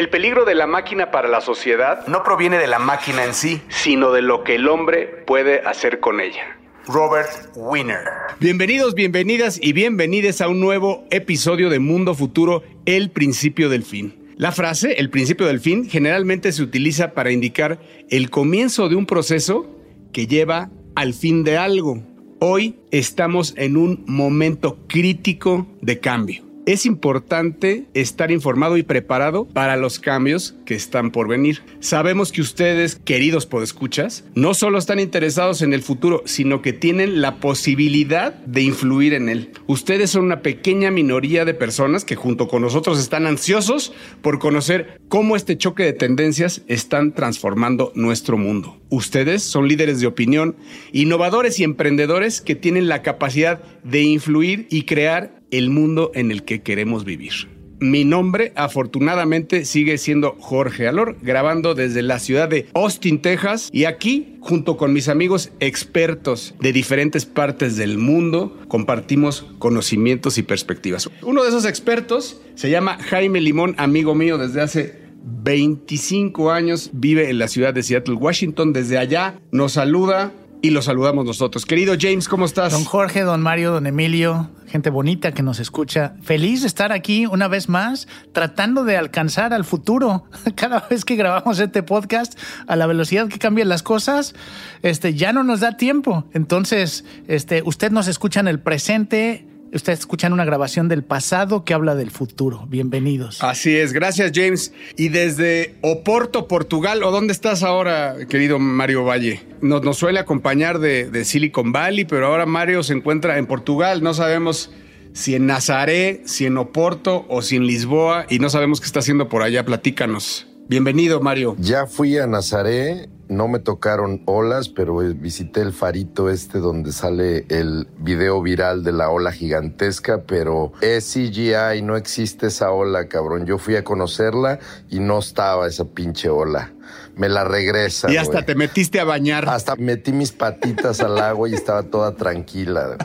El peligro de la máquina para la sociedad no proviene de la máquina en sí, sino de lo que el hombre puede hacer con ella. Robert Wiener. Bienvenidos, bienvenidas y bienvenides a un nuevo episodio de Mundo Futuro, El principio del fin. La frase, el principio del fin, generalmente se utiliza para indicar el comienzo de un proceso que lleva al fin de algo. Hoy estamos en un momento crítico de cambio es importante estar informado y preparado para los cambios que están por venir. Sabemos que ustedes, queridos podescuchas, no solo están interesados en el futuro, sino que tienen la posibilidad de influir en él. Ustedes son una pequeña minoría de personas que junto con nosotros están ansiosos por conocer cómo este choque de tendencias están transformando nuestro mundo. Ustedes son líderes de opinión, innovadores y emprendedores que tienen la capacidad de influir y crear el mundo en el que queremos vivir. Mi nombre afortunadamente sigue siendo Jorge Alor, grabando desde la ciudad de Austin, Texas, y aquí, junto con mis amigos expertos de diferentes partes del mundo, compartimos conocimientos y perspectivas. Uno de esos expertos se llama Jaime Limón, amigo mío desde hace 25 años, vive en la ciudad de Seattle, Washington. Desde allá nos saluda y lo saludamos nosotros. Querido James, ¿cómo estás? Don Jorge, don Mario, don Emilio, gente bonita que nos escucha. Feliz de estar aquí una vez más, tratando de alcanzar al futuro. Cada vez que grabamos este podcast, a la velocidad que cambian las cosas, este, ya no nos da tiempo. Entonces, este, usted nos escucha en el presente, Ustedes escuchan una grabación del pasado que habla del futuro. Bienvenidos. Así es, gracias James. Y desde Oporto, Portugal, ¿o dónde estás ahora, querido Mario Valle? Nos, nos suele acompañar de, de Silicon Valley, pero ahora Mario se encuentra en Portugal. No sabemos si en Nazaré, si en Oporto o si en Lisboa, y no sabemos qué está haciendo por allá. Platícanos. Bienvenido, Mario. Ya fui a Nazaré, no me tocaron olas, pero visité el farito este donde sale el video viral de la ola gigantesca, pero es CGI, no existe esa ola, cabrón. Yo fui a conocerla y no estaba esa pinche ola. Me la regresa. Y hasta te metiste a bañar. Hasta metí mis patitas al agua y estaba toda tranquila.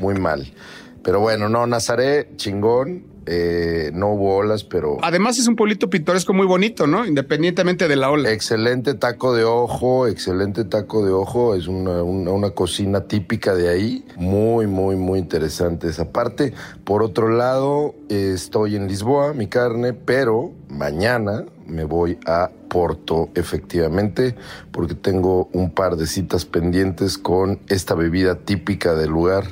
Muy mal. Pero bueno, no, Nazaré, chingón. Eh, no hubo olas, pero. Además, es un pueblito pintoresco muy bonito, ¿no? Independientemente de la ola. Excelente taco de ojo, excelente taco de ojo. Es una, una, cocina típica de ahí. Muy, muy, muy interesante esa parte. Por otro lado, estoy en Lisboa, mi carne, pero mañana me voy a Porto, efectivamente, porque tengo un par de citas pendientes con esta bebida típica del lugar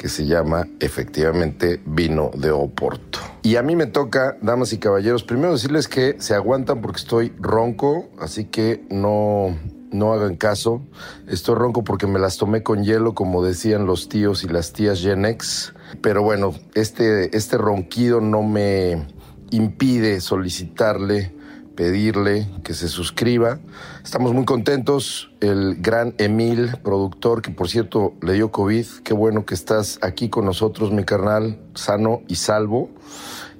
que se llama efectivamente vino de Oporto. Y a mí me toca, damas y caballeros, primero decirles que se aguantan porque estoy ronco, así que no, no hagan caso. Estoy ronco porque me las tomé con hielo, como decían los tíos y las tías Gen X. Pero bueno, este, este ronquido no me impide solicitarle pedirle que se suscriba. Estamos muy contentos. El gran Emil, productor, que por cierto le dio COVID. Qué bueno que estás aquí con nosotros, mi carnal, sano y salvo.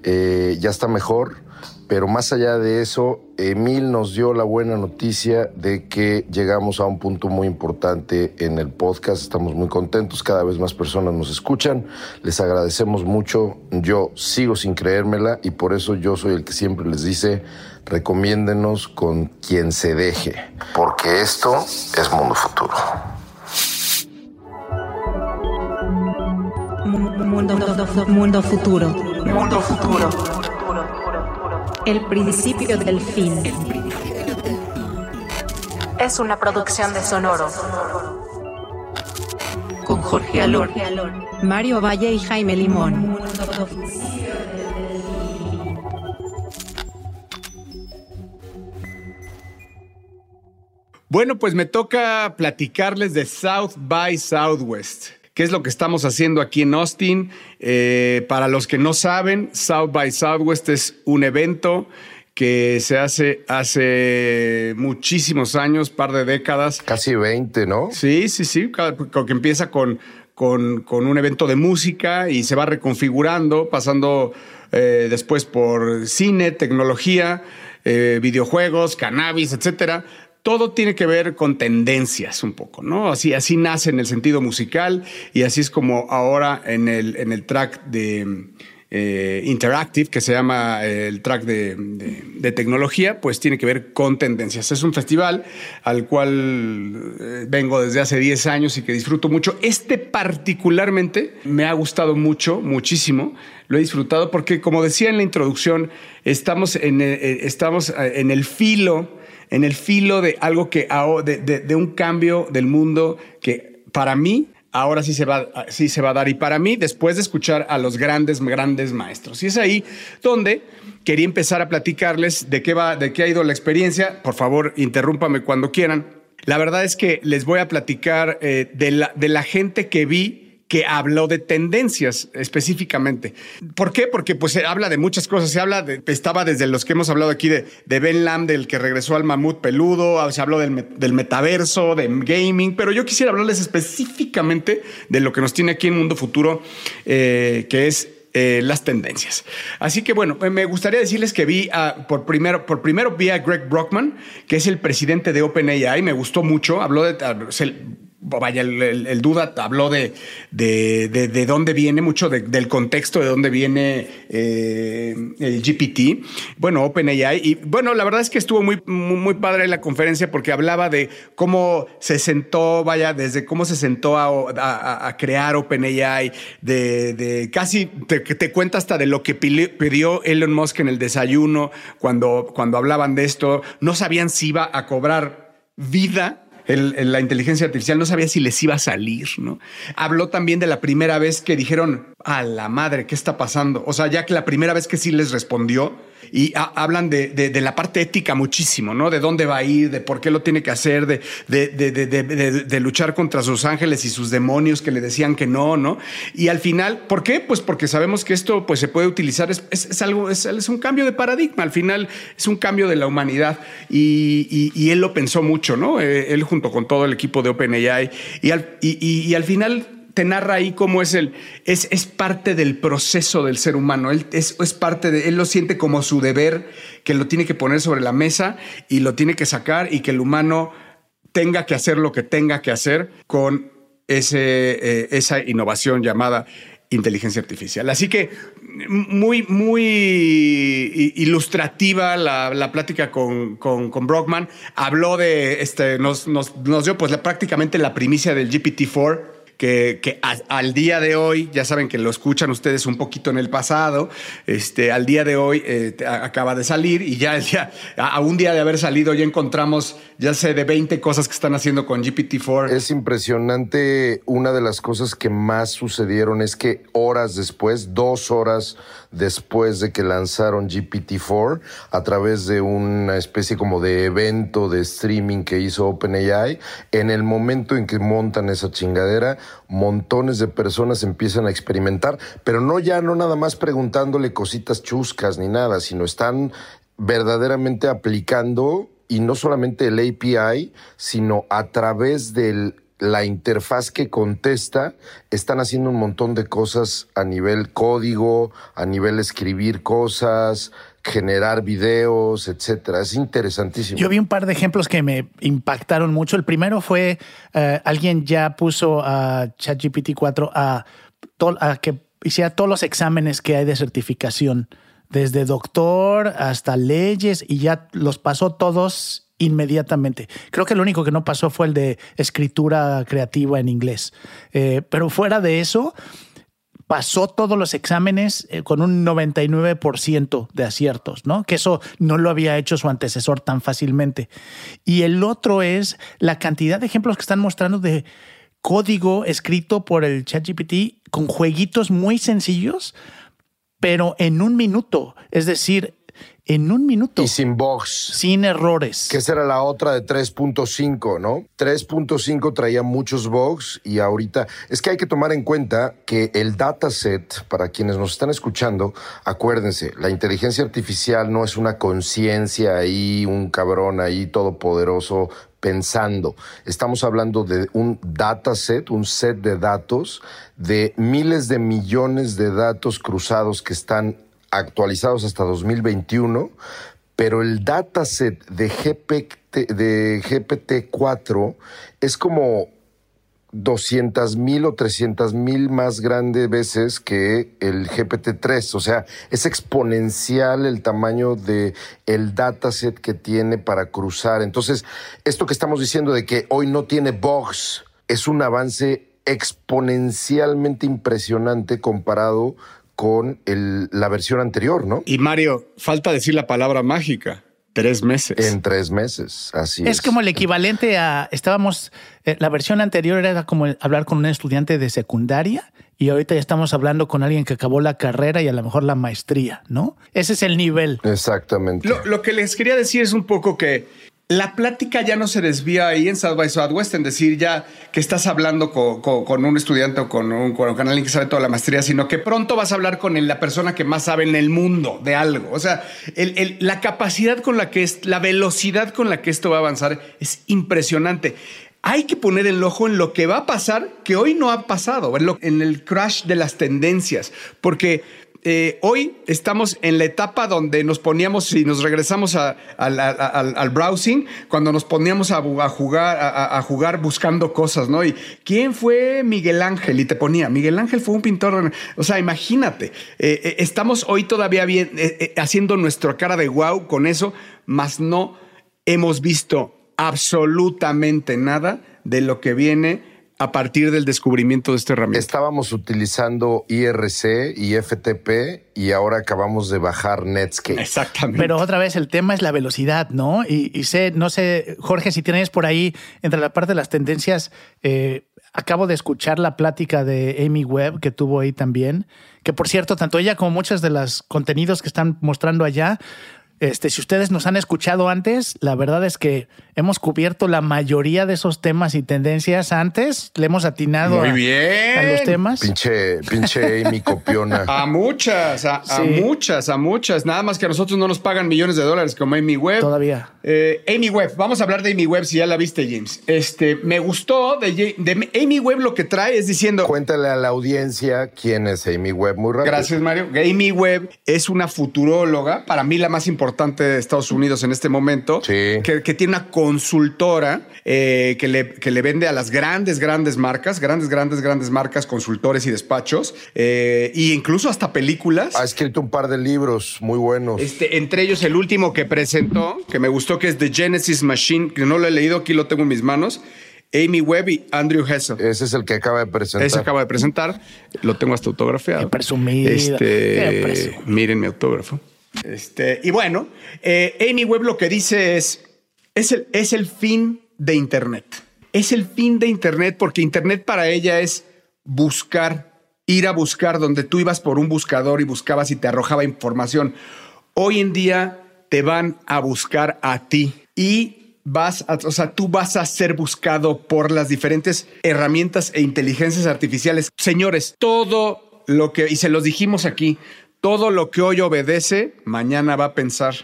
Eh, ya está mejor. Pero más allá de eso, Emil nos dio la buena noticia de que llegamos a un punto muy importante en el podcast. Estamos muy contentos, cada vez más personas nos escuchan. Les agradecemos mucho. Yo sigo sin creérmela y por eso yo soy el que siempre les dice, recomiéndenos con quien se deje, porque esto es Mundo Futuro. Mundo, mundo futuro. Mundo futuro. El principio del fin. Es una producción de Sonoro. Con Jorge Alor, Mario Valle y Jaime Limón. Bueno, pues me toca platicarles de South by Southwest. ¿Qué es lo que estamos haciendo aquí en Austin? Eh, para los que no saben, South by Southwest es un evento que se hace hace muchísimos años, par de décadas. Casi 20, ¿no? Sí, sí, sí, que empieza con, con, con, un evento de música y se va reconfigurando, pasando eh, después por cine, tecnología, eh, videojuegos, cannabis, etcétera todo tiene que ver con tendencias un poco, ¿no? Así, así nace en el sentido musical y así es como ahora en el, en el track de, eh, Interactive, que se llama eh, el track de, tecnología, pues tiene que ver con tendencias. Es un festival al cual eh, vengo desde hace 10 años y que disfruto mucho. Este particularmente me ha gustado mucho, muchísimo. Lo he disfrutado porque, como decía en la introducción, estamos estamos en el filo en el filo de algo que, de, un cambio del mundo que para mí ahora sí se, va, sí se va a dar. Y para mí, después de escuchar a los grandes, grandes maestros. Y es ahí donde quería empezar a platicarles de qué, va, de qué ha ido la experiencia. Por favor, interrúmpame cuando quieran. La verdad es que les voy a platicar eh, de, la, de la gente que vi que habló de tendencias específicamente. ¿Por qué? Porque pues se habla de muchas cosas. Se habla de, estaba desde los que hemos hablado aquí de, de Ben Lam, del que regresó al mamut peludo, ah, se habló del, metaverso, de gaming, pero yo quisiera hablarles específicamente de lo que nos tiene aquí en Mundo Futuro, eh, que es eh, las tendencias. Así que bueno, me gustaría decirles que vi por primero, por primero vi a Greg Brockman, que es el presidente de OpenAI, me gustó mucho, habló de, vaya, el, duda habló de, de, de, dónde viene, mucho del contexto de dónde viene eh, el GPT, bueno, OpenAI. Y bueno, la verdad es que estuvo muy, muy padre la conferencia porque hablaba de cómo se sentó, vaya, desde cómo se sentó a, a, crear OpenAI, de, de casi te, te cuenta hasta de lo que pidió Elon Musk en el desayuno cuando, cuando hablaban de esto. No sabían si iba a cobrar vida la inteligencia artificial no sabía si les iba a salir, ¿no? Habló también de la primera vez que dijeron, a la madre, ¿qué está pasando? O sea, ya que la primera vez que sí les respondió, y hablan de, la parte ética muchísimo, ¿no? De dónde va a ir, de por qué lo tiene que hacer, de, de, luchar contra sus ángeles y sus demonios que le decían que no, ¿no? Y al final, ¿por qué? Pues porque sabemos que esto pues, se puede utilizar, es, algo, es, un cambio de paradigma, al final es un cambio de la humanidad y, él lo pensó mucho, ¿no? Eh, él junto con todo el equipo de OpenAI y al, y al final te narra ahí cómo es el, es, es parte del proceso del ser humano. Él es, es, parte de, él lo siente como su deber, que lo tiene que poner sobre la mesa y lo tiene que sacar y que el humano tenga que hacer lo que tenga que hacer con ese, eh, esa innovación llamada inteligencia artificial. Así que muy, muy ilustrativa la, la plática con, con, con, Brockman. Habló de, este, nos, nos, nos dio pues prácticamente la primicia del GPT-4 que, al día de hoy, ya saben que lo escuchan ustedes un poquito en el pasado, este, al día de hoy eh, acaba de salir y ya, ya a un día de haber salido ya encontramos, ya sé, de 20 cosas que están haciendo con GPT-4. Es impresionante, una de las cosas que más sucedieron es que horas después, dos horas después de que lanzaron GPT-4 a través de una especie como de evento de streaming que hizo OpenAI. En el momento en que montan esa chingadera, montones de personas empiezan a experimentar, pero no ya no nada más preguntándole cositas chuscas ni nada, sino están verdaderamente aplicando y no solamente el API, sino a través del la interfaz que contesta, están haciendo un montón de cosas a nivel código, a nivel escribir cosas, generar videos, etcétera. Es interesantísimo. Yo vi un par de ejemplos que me impactaron mucho. El primero fue eh, alguien ya puso a ChatGPT 4 a, que hiciera todos los exámenes que hay de certificación, desde doctor hasta leyes, y ya los pasó todos inmediatamente. Creo que lo único que no pasó fue el de escritura creativa en inglés. Eh, pero fuera de eso, pasó todos los exámenes eh, con un 99% de aciertos, ¿no? Que eso no lo había hecho su antecesor tan fácilmente. Y el otro es la cantidad de ejemplos que están mostrando de código escrito por el ChatGPT con jueguitos muy sencillos, pero en un minuto. Es decir, en un minuto. Y sin bugs. Sin errores. Que esa era la otra de 3.5, ¿no? 3.5 traía muchos bugs y ahorita es que hay que tomar en cuenta que el dataset, para quienes nos están escuchando, acuérdense, la inteligencia artificial no es una conciencia ahí, un cabrón ahí todopoderoso pensando. Estamos hablando de un dataset, un set de datos, de miles de millones de datos cruzados que están actualizados hasta 2021, pero el dataset de, GPT, de GPT-4 es como 200 mil o 300 mil más grande veces que el GPT-3. O sea, es exponencial el tamaño de dataset que tiene para cruzar. Entonces, esto que estamos diciendo de que hoy no tiene bugs es un avance exponencialmente impresionante comparado con la versión anterior, ¿no? Y Mario, falta decir la palabra mágica. Tres meses. En tres meses, así es. Es como el equivalente a, estábamos, eh, la versión anterior era como hablar con un estudiante de secundaria y ahorita ya estamos hablando con alguien que acabó la carrera y a lo mejor la maestría, ¿no? Ese es el nivel. Exactamente. Lo, lo que les quería decir es un poco que la plática ya no se desvía ahí en South by Southwest en decir ya que estás hablando con, un estudiante o con, un, con, alguien que sabe toda la maestría, sino que pronto vas a hablar con la persona que más sabe en el mundo de algo. O sea, la capacidad con la que es, la velocidad con la que esto va a avanzar es impresionante. Hay que poner el ojo en lo que va a pasar que hoy no ha pasado, en el crash de las tendencias, porque eh, hoy estamos en la etapa donde nos poníamos, si nos regresamos al, browsing, cuando nos poníamos a, jugar, a, jugar buscando cosas, ¿no? Y quién fue Miguel Ángel y te ponía, Miguel Ángel fue un pintor, o sea, imagínate, eh, eh, estamos hoy todavía haciendo nuestra cara de wow con eso, mas no hemos visto absolutamente nada de lo que viene a partir del descubrimiento de esta herramienta? Estábamos utilizando IRC y FTP y ahora acabamos de bajar Netscape. Exactamente. Pero otra vez el tema es la velocidad, ¿no? Y, sé, no sé, Jorge, si tienes por ahí entre la parte de las tendencias, eh, acabo de escuchar la plática de Amy Webb que tuvo ahí también, que por cierto, tanto ella como muchos de los contenidos que están mostrando allá este, si ustedes nos han escuchado antes, la verdad es que hemos cubierto la mayoría de esos temas y tendencias antes. Le hemos atinado Muy bien. a, los temas. Pinche, pinche Amy copiona. a muchas, a, muchas, a muchas. Nada más que a nosotros no nos pagan millones de dólares como Amy Webb. Todavía. Eh, Amy Webb, vamos a hablar de Amy Webb si ya la viste, James. Este, me gustó de, de Amy Webb lo que trae es diciendo. Cuéntale a la audiencia quién es Amy Webb muy rápido. Gracias, Mario. Amy Webb es una futuróloga, para mí la más importante de Estados Unidos en este momento, que, tiene una consultora eh, que, le, que le vende a las grandes, grandes marcas, grandes, grandes, grandes marcas, consultores y despachos, e incluso hasta películas. Ha escrito un par de libros muy buenos. Este, entre ellos el último que presentó, que me gustó, que es The Genesis Machine, que no lo he leído, aquí lo tengo en mis manos. Amy Webb y Andrew Hessel. Ese es el que acaba de presentar. Ese acaba de presentar. Lo tengo hasta autografiado. Qué presumido. Este, miren mi autógrafo. Este, y bueno, eh, Amy Webb lo que dice es, es el, es el fin de Internet. Es el fin de Internet porque Internet para ella es buscar, ir a buscar donde tú ibas por un buscador y buscabas y te arrojaba información. Hoy en día te van a buscar a ti y vas a, o sea, tú vas a ser buscado por las diferentes herramientas e inteligencias artificiales. Señores, todo lo que, y se los dijimos aquí, todo lo que hoy obedece, mañana va a pensar.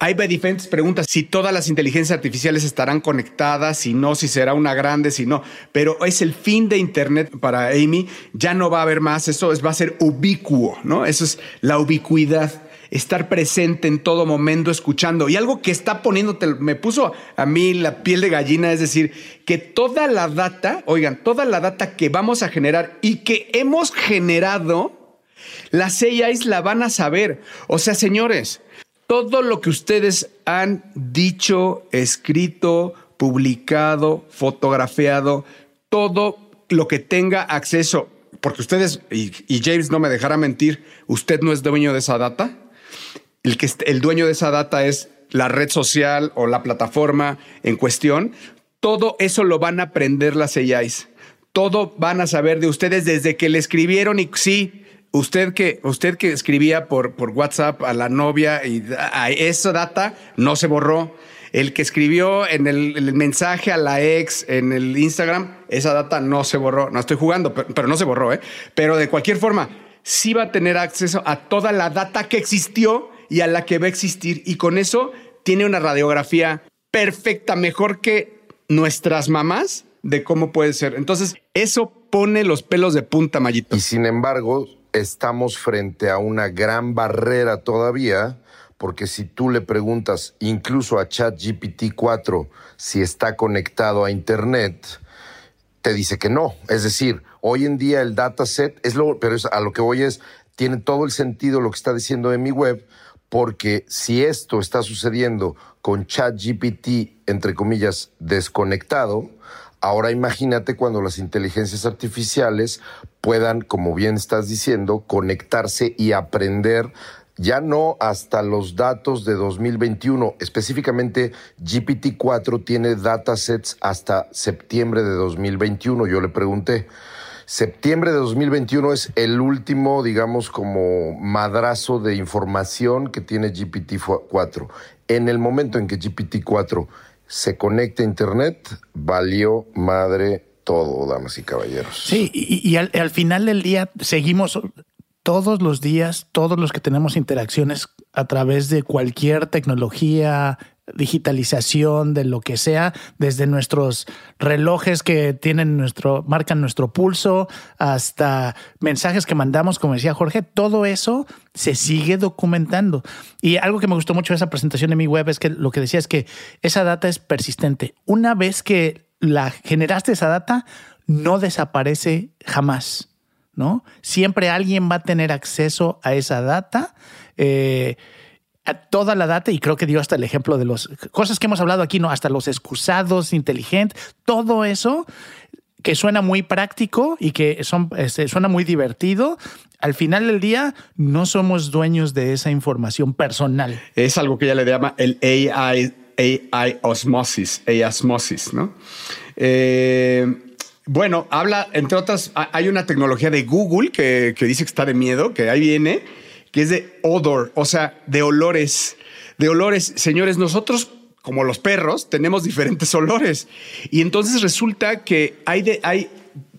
Hay diferentes preguntas, si todas las inteligencias artificiales estarán conectadas, si no, si será una grande, si no, pero es el fin de Internet para Amy, ya no va a haber más, eso es, va a ser ubicuo, ¿no? Eso es la ubicuidad estar presente en todo momento, escuchando. Y algo que está poniéndote, me puso a mí la piel de gallina, es decir, que toda la data, oigan, toda la data que vamos a generar y que hemos generado las AIs la van a saber. O sea, señores, todo lo que ustedes han dicho, escrito, publicado, fotografiado, todo lo que tenga acceso, porque ustedes, y, James no me dejará mentir, usted no es dueño de esa data. El, que, el dueño de esa data es la red social o la plataforma en cuestión. Todo eso lo van a aprender las AIs. Todo van a saber de ustedes desde que le escribieron y sí, Usted que, usted que escribía por, por WhatsApp a la novia y a esa data no se borró. El que escribió en el, mensaje a la ex en el Instagram, esa data no se borró. No estoy jugando, pero, no se borró, ¿eh? Pero de cualquier forma, sí va a tener acceso a toda la data que existió y a la que va a existir. Y con eso tiene una radiografía perfecta, mejor que nuestras mamás de cómo puede ser. Entonces, eso pone los pelos de punta, Mayito. Y sin embargo, estamos frente a una gran barrera todavía, porque si tú le preguntas incluso a ChatGPT 4 si está conectado a Internet, te dice que no. Es decir, hoy en día el dataset es lo, pero a lo que voy es, tiene todo el sentido lo que está diciendo en mi web, porque si esto está sucediendo con ChatGPT, entre comillas, desconectado, ahora imagínate cuando las inteligencias artificiales puedan, como bien estás diciendo, conectarse y aprender ya no hasta los datos de 2021. Específicamente, GPT-4 tiene datasets hasta septiembre de 2021. Yo le pregunté, septiembre de 2021 es el último, digamos, como madrazo de información que tiene GPT-4. En el momento en que GPT-4 se conecta a Internet, valió madre todo, damas y caballeros. Sí, y, al, final del día seguimos todos los días, todos los que tenemos interacciones a través de cualquier tecnología, digitalización, de lo que sea, desde nuestros relojes que tienen nuestro, marcan nuestro pulso, hasta mensajes que mandamos, como decía Jorge, todo eso se sigue documentando. Y algo que me gustó mucho de esa presentación en mi web es que lo que decía es que esa data es persistente. Una vez que la generaste esa data, no desaparece jamás. ¿no? Siempre alguien va a tener acceso a esa data, eh, a toda la data, y creo que dio hasta el ejemplo de las cosas que hemos hablado aquí, ¿no? Hasta los excusados inteligentes, todo eso que suena muy práctico y que son, este, suena muy divertido, al final del día no somos dueños de esa información personal. Es algo que ella le llama el AI, AI osmosis, AI osmosis, ¿no? Eh, bueno, habla, entre otras, hay una tecnología de Google que, dice que está de miedo, que ahí viene, que es de odor, o sea, de olores. De olores. Señores, nosotros como los perros, tenemos diferentes olores. Y entonces resulta que hay, de, hay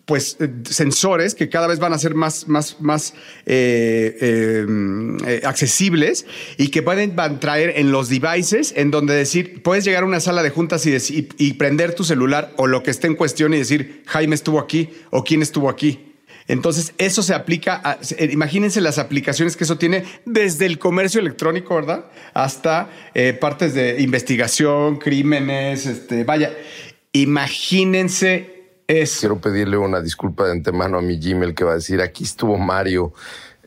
pues eh, sensores que cada vez van a ser más, más, más eh, em, eh, accesibles y que pueden van traer en los devices en donde decir, puedes llegar a una sala de juntas y, y, prender tu celular o lo que esté en cuestión y decir, Jaime estuvo aquí o quién estuvo aquí. Entonces, eso se aplica a, imagínense las aplicaciones que eso tiene desde el comercio electrónico, ¿verdad? Hasta partes de investigación, crímenes, este, vaya, imagínense Quiero pedirle una disculpa de antemano a mi Gmail que va a decir, aquí estuvo Mario.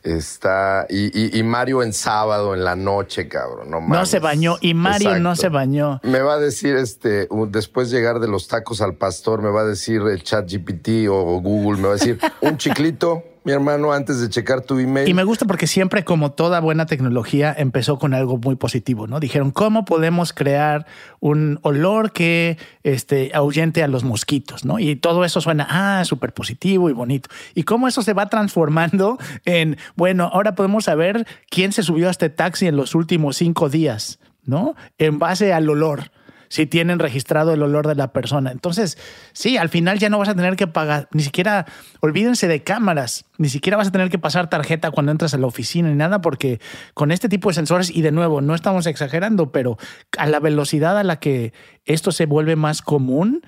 Está, y, Mario en sábado, en la noche, cabrón. No, no se bañó, y Mario no se bañó. Me va a decir, este, después llegar de los tacos al pastor, me va a decir el chat GPT o Google, me va a decir, un chiclito, mi hermano, antes de checar tu email. Y me gusta porque siempre, como toda buena tecnología, empezó con algo muy positivo, ¿no? Dijeron, ¿cómo podemos crear un olor que este, ahuyente a los mosquitos, ¿no? Y todo eso suena, ah, súper positivo y bonito. Y cómo eso se va transformando en, bueno, ahora podemos saber quién se subió a este taxi en los últimos cinco días, ¿no? En base al olor si tienen registrado el olor de la persona. Entonces, sí, al final ya no vas a tener que pagar, ni siquiera, olvídense de cámaras, ni siquiera vas a tener que pasar tarjeta cuando entras a la oficina ni nada, porque con este tipo de sensores, y de nuevo, no estamos exagerando, pero a la velocidad a la que esto se vuelve más común,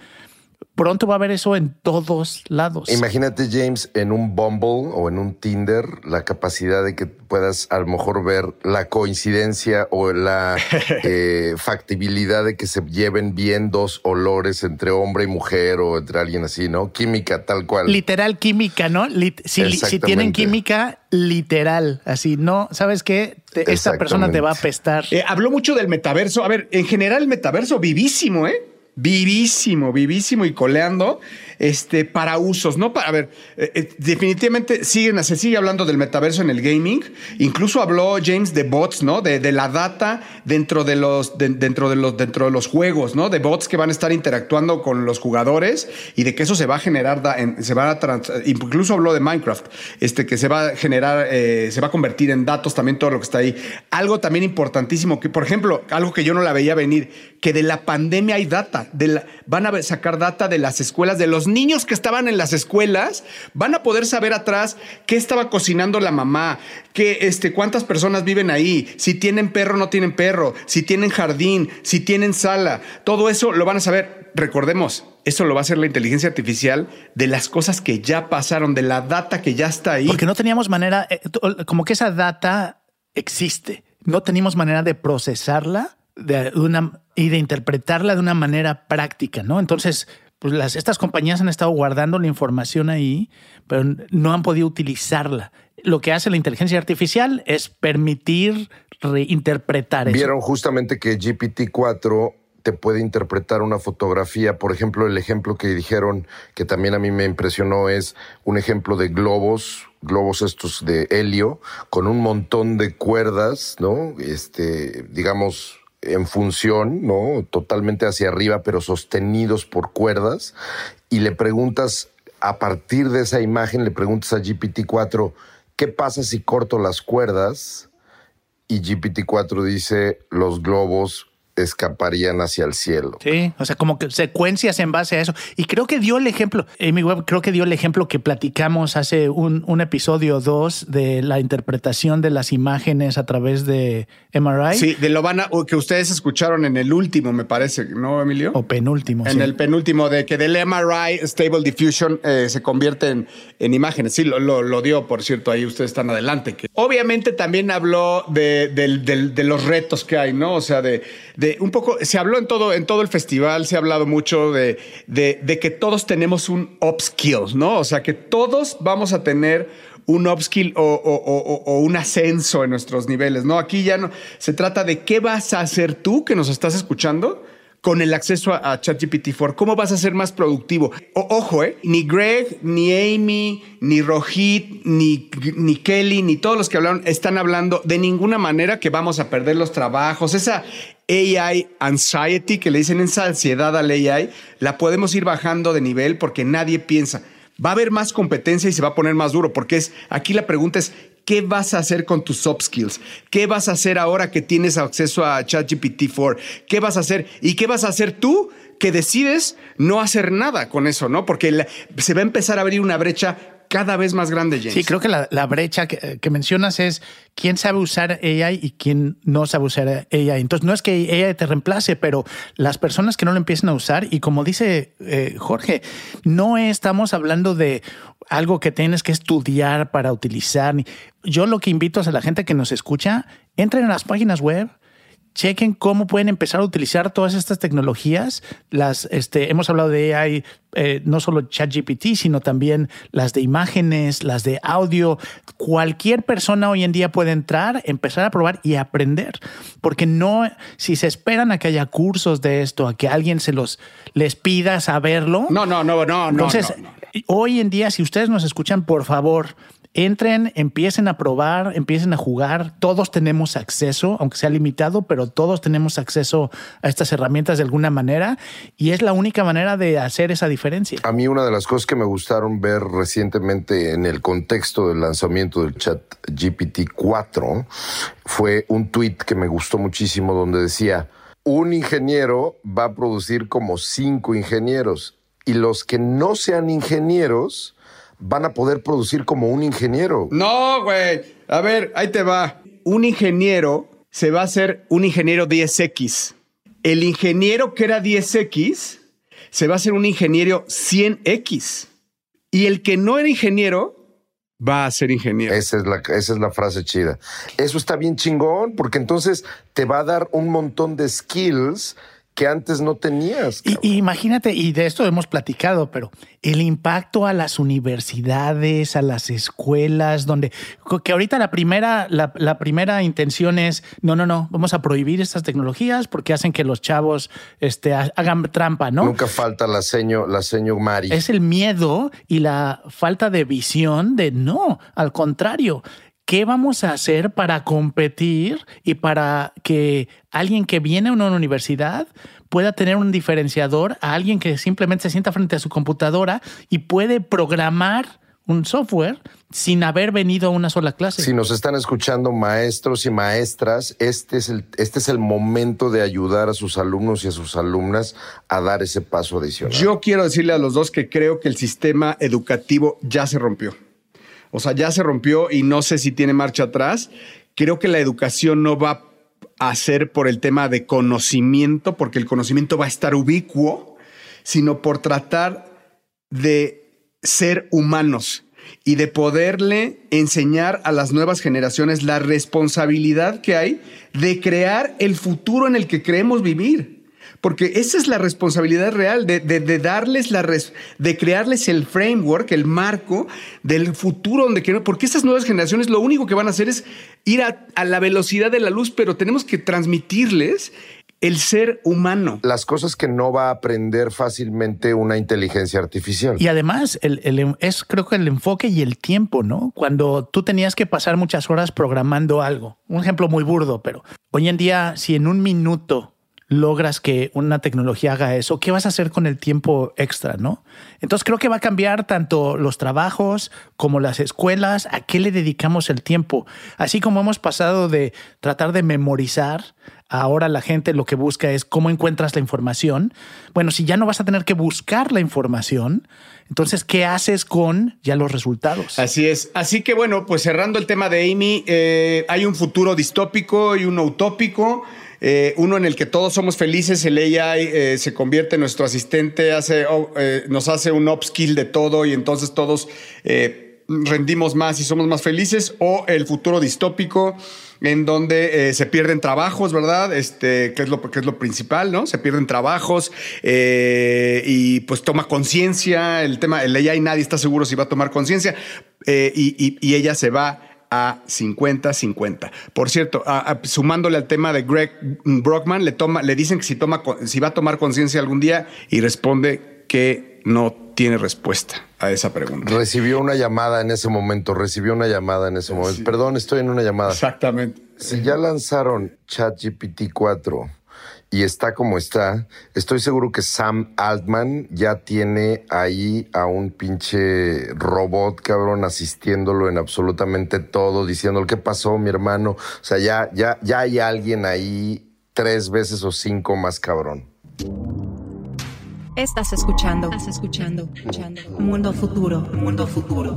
pronto va a haber eso en todos lados. Imagínate, James, en un Bumble o en un Tinder, la capacidad de que puedas a lo mejor ver la coincidencia o la eh, factibilidad de que se lleven bien dos olores entre hombre y mujer o entre alguien así, ¿no? Química, tal cual. Literal química, ¿no? si, tienen química, literal, así, ¿no? ¿Sabes qué? esta persona te va a apestar. Eh, habló mucho del metaverso. A ver, en general el metaverso vivísimo, ¿eh? Vivísimo, vivísimo y coleando este, para usos, ¿no? Para, a ver, eh, eh, definitivamente siguen, se sigue hablando del metaverso en el gaming. Incluso habló James de bots, ¿no? De, de la data dentro de, los, dentro, de los, dentro de los juegos, ¿no? De bots que van a estar interactuando con los jugadores y de que eso se va a generar, se va a incluso habló de Minecraft, este, que se va a generar, eh, se va a convertir en datos también todo lo que está ahí. Algo también importantísimo, que por ejemplo, algo que yo no la veía venir, que de la pandemia hay data, de la, van a sacar data de las escuelas, de los niños que estaban en las escuelas van a poder saber atrás qué estaba cocinando la mamá, qué, este, cuántas personas viven ahí, si tienen perro o no tienen perro, si tienen jardín, si tienen sala. Todo eso lo van a saber. Recordemos, eso lo va a hacer la inteligencia artificial de las cosas que ya pasaron, de la data que ya está ahí. Porque no teníamos manera, eh, como que esa data existe, no teníamos manera de procesarla de una, y de interpretarla de una manera práctica, ¿no? Entonces, pues las, estas compañías han estado guardando la información ahí, pero no han podido utilizarla. Lo que hace la inteligencia artificial es permitir reinterpretar eso. Vieron justamente que GPT-4 te puede interpretar una fotografía. Por ejemplo, el ejemplo que dijeron que también a mí me impresionó es un ejemplo de globos, globos estos de helio, con un montón de cuerdas, ¿no? Este, digamos, en función, ¿no? Totalmente hacia arriba, pero sostenidos por cuerdas. Y le preguntas, a partir de esa imagen, le preguntas a GPT-4, ¿qué pasa si corto las cuerdas? Y GPT-4 dice, los globos escaparían hacia el cielo. Sí, o sea, como que secuencias en base a eso. Y creo que dio el ejemplo, Amy Webb, creo que dio el ejemplo que platicamos hace un, un episodio dos de la interpretación de las imágenes a través de MRI. Sí, de lo van a, que ustedes escucharon en el último, me parece, ¿no, Emilio? O penúltimo. En el penúltimo, de que del MRI Stable Diffusion eh, se convierte en, en imágenes. Sí, lo, lo, dio, por cierto, ahí ustedes están adelante. Que obviamente también habló de, de los retos que hay, ¿no? O sea, de un poco, se habló en todo, en todo el festival, se ha hablado mucho de, de, que todos tenemos un upskill, ¿no? O sea, que todos vamos a tener un upskill o, un ascenso en nuestros niveles, ¿no? Aquí ya no, se trata de qué vas a hacer tú que nos estás escuchando con el acceso a, ChatGPT-4? ¿Cómo vas a ser más productivo? ojo, ¿eh? Ni Greg, ni Amy, ni Rohit, ni, ni Kelly, ni todos los que hablaron están hablando de ninguna manera que vamos a perder los trabajos. Esa AI anxiety, que le dicen esa ansiedad al AI, la podemos ir bajando de nivel porque nadie piensa. Va a haber más competencia y se va a poner más duro, porque es aquí la pregunta es ¿Qué vas a hacer con tus soft skills? ¿Qué vas a hacer ahora que tienes acceso a ChatGPT 4? ¿Qué vas a hacer? ¿Y qué vas a hacer tú que decides no hacer nada con eso, no? Porque se va a empezar a abrir una brecha cada vez más grande, James. Sí, creo que la, brecha que, mencionas es quién sabe usar AI y quién no sabe usar AI. Entonces, no es que AI te reemplace, pero las personas que no lo empiecen a usar, y como dice eh, Jorge, no estamos hablando de algo que tienes que estudiar para utilizar. Yo lo que invito a la gente que nos escucha, entren en las páginas web, chequen cómo pueden empezar a utilizar todas estas tecnologías. Las, este, hemos hablado de AI, eh, no solo ChatGPT, sino también las de imágenes, las de audio. Cualquier persona hoy en día puede entrar, empezar a probar y aprender, porque no, si se esperan a que haya cursos de esto, a que alguien se los les pida saberlo. No, no, no, no. Entonces, hoy en día, si ustedes nos escuchan, por favor, entren, empiecen a probar, empiecen a jugar. Todos tenemos acceso, aunque sea limitado, pero todos tenemos acceso a estas herramientas de alguna manera y es la única manera de hacer esa diferencia. A mí una de las cosas que me gustaron ver recientemente en el contexto del lanzamiento del chat GPT 4 fue un tweet que me gustó muchísimo donde decía, un ingeniero va a producir como cinco ingenieros y los que no sean ingenieros van a poder producir como un ingeniero. No, güey. A ver, ahí te va. Un ingeniero se va a hacer un ingeniero 10X. El ingeniero que era 10X se va a hacer un ingeniero 100X. Y el que no era ingeniero va a ser ingeniero. Esa es, la, esa es la frase chida. Eso está bien chingón, porque entonces te va a dar un montón de skills que antes no tenías. Y, imagínate, y de esto hemos platicado, pero el impacto a las universidades, a las escuelas, donde que ahorita la primera, la, primera intención es no, no, no, vamos a prohibir estas tecnologías porque hacen que los chavos este, hagan trampa, ¿no? Nunca falta la seño, la seño Mari. Es el miedo y la falta de visión de no, al contrario. ¿Qué vamos a hacer para competir y para que alguien que viene a una universidad pueda tener un diferenciador a alguien que simplemente se sienta frente a su computadora y puede programar un software sin haber venido a una sola clase. Si nos están escuchando maestros y maestras, este es el, este es el momento de ayudar a sus alumnos y a sus alumnas a dar ese paso adicional. Yo quiero decirle a los dos que creo que el sistema educativo ya se rompió. O sea, ya se rompió y no sé si tiene marcha atrás. Creo que la educación no va a ser por el tema de conocimiento, porque el conocimiento va a estar ubicuo, sino por tratar de ser humanos y de poderle enseñar a las nuevas generaciones la responsabilidad que hay de crear el futuro en el que creemos vivir. Porque esa es la responsabilidad real de, darles la de crearles el framework, el marco del futuro donde queremos, porque estas nuevas generaciones lo único que van a hacer es ir a, a la velocidad de la luz, pero tenemos que transmitirles el ser humano. Las cosas que no va a aprender fácilmente una inteligencia artificial. Y además, el, es creo que el enfoque y el tiempo, ¿no? Cuando tú tenías que pasar muchas horas programando algo. Un ejemplo muy burdo, pero hoy en día, si en un minuto logras que una tecnología haga eso, ¿qué vas a hacer con el tiempo extra, no? Entonces creo que va a cambiar tanto los trabajos como las escuelas, a qué le dedicamos el tiempo. Así como hemos pasado de tratar de memorizar, ahora la gente lo que busca es cómo encuentras la información. Bueno, si ya no vas a tener que buscar la información, entonces, ¿qué haces con ya los resultados? Así es. Así que bueno, pues cerrando el tema de Amy, eh, hay un futuro distópico y uno utópico. Eh, uno en el que todos somos felices, el AI eh, se convierte en nuestro asistente, hace, oh, eh, nos hace un upskill de todo y entonces todos rendimos más y somos más felices, o el futuro distópico en donde se pierden trabajos, ¿verdad? Este, que es lo, que es lo principal, ¿no? Se pierden trabajos y pues toma conciencia, el tema, el AI nadie está seguro si va a tomar conciencia y ella se va a 50-50. Por cierto, sumándole al tema de Greg Brockman, le, toma, le dicen que si, toma, si va a tomar conciencia algún día y responde que no tiene respuesta a esa pregunta. Recibió una llamada en ese momento, recibió una llamada en ese momento. Perdón, estoy en una llamada. Exactamente. Si ya lanzaron ChatGPT 4 y está como está, estoy seguro que Sam Altman ya tiene ahí a un pinche robot, cabrón, asistiéndolo en absolutamente todo, diciéndole qué pasó, mi hermano. O sea, ya, ya, ya hay alguien ahí tres veces o cinco más cabrón. Estás escuchando, estás escuchando, escuchando. Mundo futuro, mundo futuro.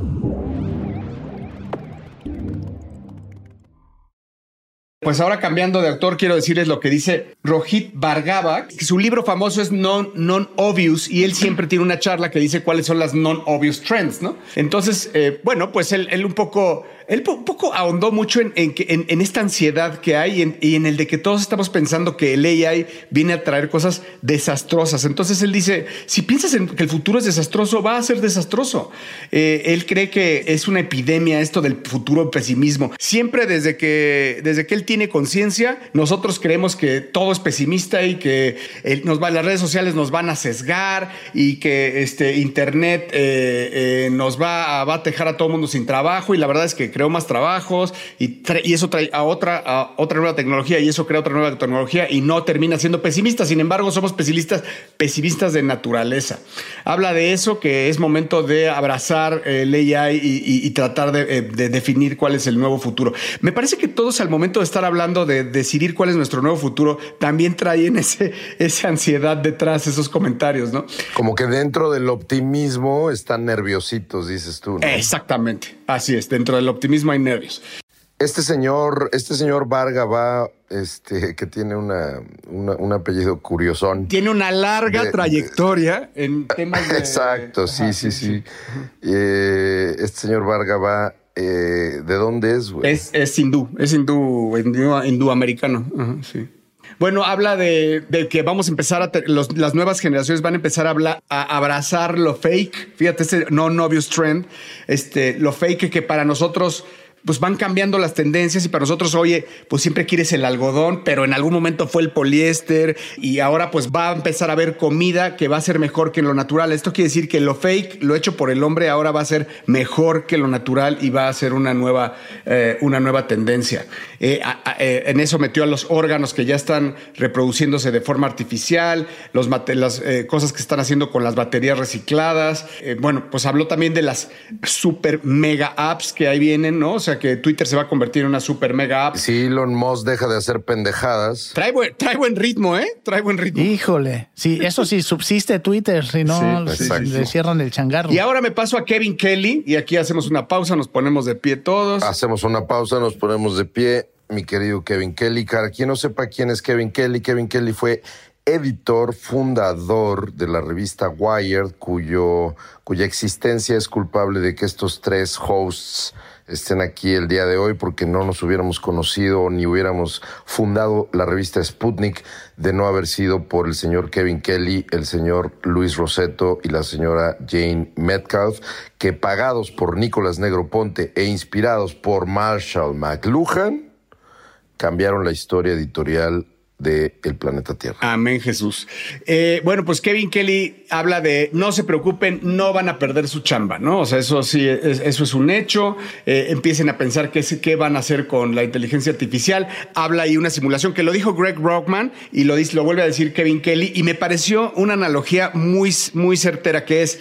Pues ahora cambiando de autor, quiero decirles lo que dice Rohit Bhargava, su libro famoso es Non, non Obvious y él siempre tiene una charla que dice cuáles son las non obvious trends, ¿no? Entonces, eh, bueno, pues él un poco él un poco ahondó mucho en, en, esta ansiedad que hay y en, el de que todos estamos pensando que el AI viene a traer cosas desastrosas. Entonces él dice, si piensas en que el futuro es desastroso, va a ser desastroso. Eh, él cree que es una epidemia esto del futuro pesimismo. Siempre desde que, desde que él tiene conciencia, nosotros creemos que todo es pesimista y que las redes sociales nos van a sesgar y que este, Internet eh, eh, nos va a, va a dejar a todo el mundo sin trabajo y la verdad es que creó más trabajos y, y eso trae a otra, a otra nueva tecnología y eso crea otra nueva tecnología y no termina siendo pesimista. Sin embargo, somos pesimistas, pesimistas de naturaleza. Habla de eso, que es momento de abrazar el AI y, tratar eh, de, definir cuál es el nuevo futuro. Me parece que todos al momento de estar hablando de decidir cuál es nuestro nuevo futuro, también traen ese, esa ansiedad detrás, esos comentarios, ¿no? Como que dentro del optimismo están nerviositos, dices tú. Exactamente. Así es, dentro del optimismo mismo hay nervios. Este señor, este señor Varga va, este, que tiene una, un apellido curiosón. Tiene una larga trayectoria en temas de... Exacto, sí, sí, sí. Eh, este señor Varga va, eh, ¿de dónde es, güey? Es, es hindú, es hindú, hindú, americano, sí. Bueno, habla de, que vamos a empezar a las nuevas generaciones van a empezar a, abrazar lo fake. Fíjate, este no obvious trend, este, lo fake que para nosotros pues van cambiando las tendencias y para nosotros, oye, pues siempre quieres el algodón, pero en algún momento fue el poliéster y ahora pues va a empezar a haber comida que va a ser mejor que lo natural. Esto quiere decir que lo fake, lo hecho por el hombre, ahora va a ser mejor que lo natural y va a ser una nueva, eh, una nueva tendencia. Eh, eh, en eso metió a los órganos que ya están reproduciéndose de forma artificial, las cosas que están haciendo con las baterías recicladas. bueno, pues habló también de las super mega apps que ahí vienen, ¿no? sea que Twitter se va a convertir en una super mega app. Si Elon Musk deja de hacer pendejadas. Trae buen, trae buen ritmo, ¿eh? Trae buen ritmo. Híjole. Sí, eso sí, subsiste Twitter, si no, le cierran el changarro. Y ahora me paso a Kevin Kelly y aquí hacemos una pausa, nos ponemos de pie todos. Hacemos una pausa, nos ponemos de pie. Mi querido Kevin Kelly, para quien no sepa quién es Kevin Kelly, Kevin Kelly fue editor, fundador de la revista Wired, cuyo, cuya existencia es culpable de que estos tres hosts estén aquí el día de hoy porque no nos hubiéramos conocido ni hubiéramos fundado la revista Sputnik de no haber sido por el señor Kevin Kelly, el señor Luis Roseto y la señora Jane Metcalf, que pagados por Nicolás Negroponte e inspirados por Marshall McLuhan, cambiaron la historia editorial de el planeta Tierra. Amén, Jesús. Eh, bueno, pues Kevin Kelly habla de no se preocupen, no van a perder su chamba, ¿no? O sea, eso sí, eso es un hecho. Eh, empiecen a pensar qué, qué van a hacer con la inteligencia artificial. Habla ahí una simulación que lo dijo Greg Rockman y lo, dice, lo vuelve a decir Kevin Kelly y me pareció una analogía muy, muy certera que es,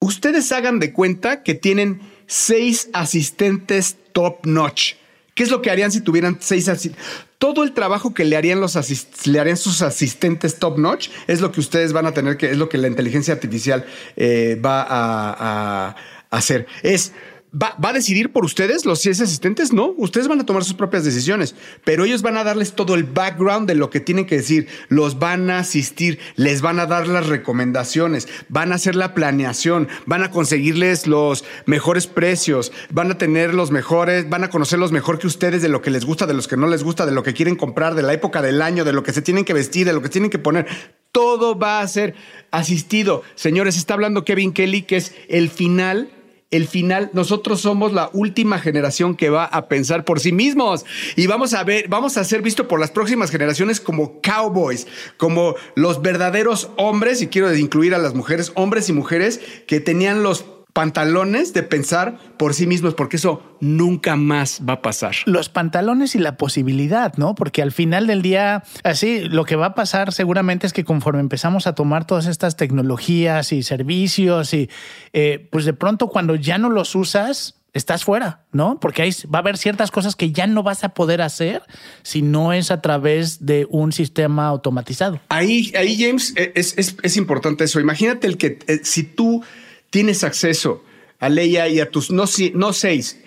ustedes hagan de cuenta que tienen seis asistentes top notch. ¿Qué es lo que harían si tuvieran seis asistentes? Todo el trabajo que le harían los sus asistentes top notch es lo que ustedes van a tener que es lo que la inteligencia artificial eh, va a, a hacer. Es ¿Va, a decidir por ustedes los 10 asistentes? No, ustedes van a tomar sus propias decisiones, pero ellos van a darles todo el background de lo que tienen que decir, los van a asistir, les van a dar las recomendaciones, van a hacer la planeación, van a conseguirles los mejores precios, van a tener los mejores, van a conocerlos mejor que ustedes de lo que les gusta, de los que no les gusta, de lo que quieren comprar, de la época del año, de lo que se tienen que vestir, de lo que tienen que poner. Todo va a ser asistido. Señores, está hablando Kevin Kelly, que es el final el final, nosotros somos la última generación que va a pensar por sí mismos. Y vamos a ver, vamos a ser visto por las próximas generaciones como cowboys, como los verdaderos hombres, y quiero incluir a las mujeres, hombres y mujeres que tenían los pantalones de pensar por sí mismos, porque eso nunca más va a pasar. Los pantalones y la posibilidad, ¿no? Porque al final del día, así, lo que va a pasar seguramente es que conforme empezamos a tomar todas estas tecnologías y servicios y eh, pues de pronto cuando ya no los usas, estás fuera, ¿no? Porque ahí va a haber ciertas cosas que ya no vas a poder hacer si no es a través de un sistema automatizado. Ahí, ahí James, es, es, es importante eso. Imagínate el que eh, si tú tienes acceso a Leia y a tus, no, seis,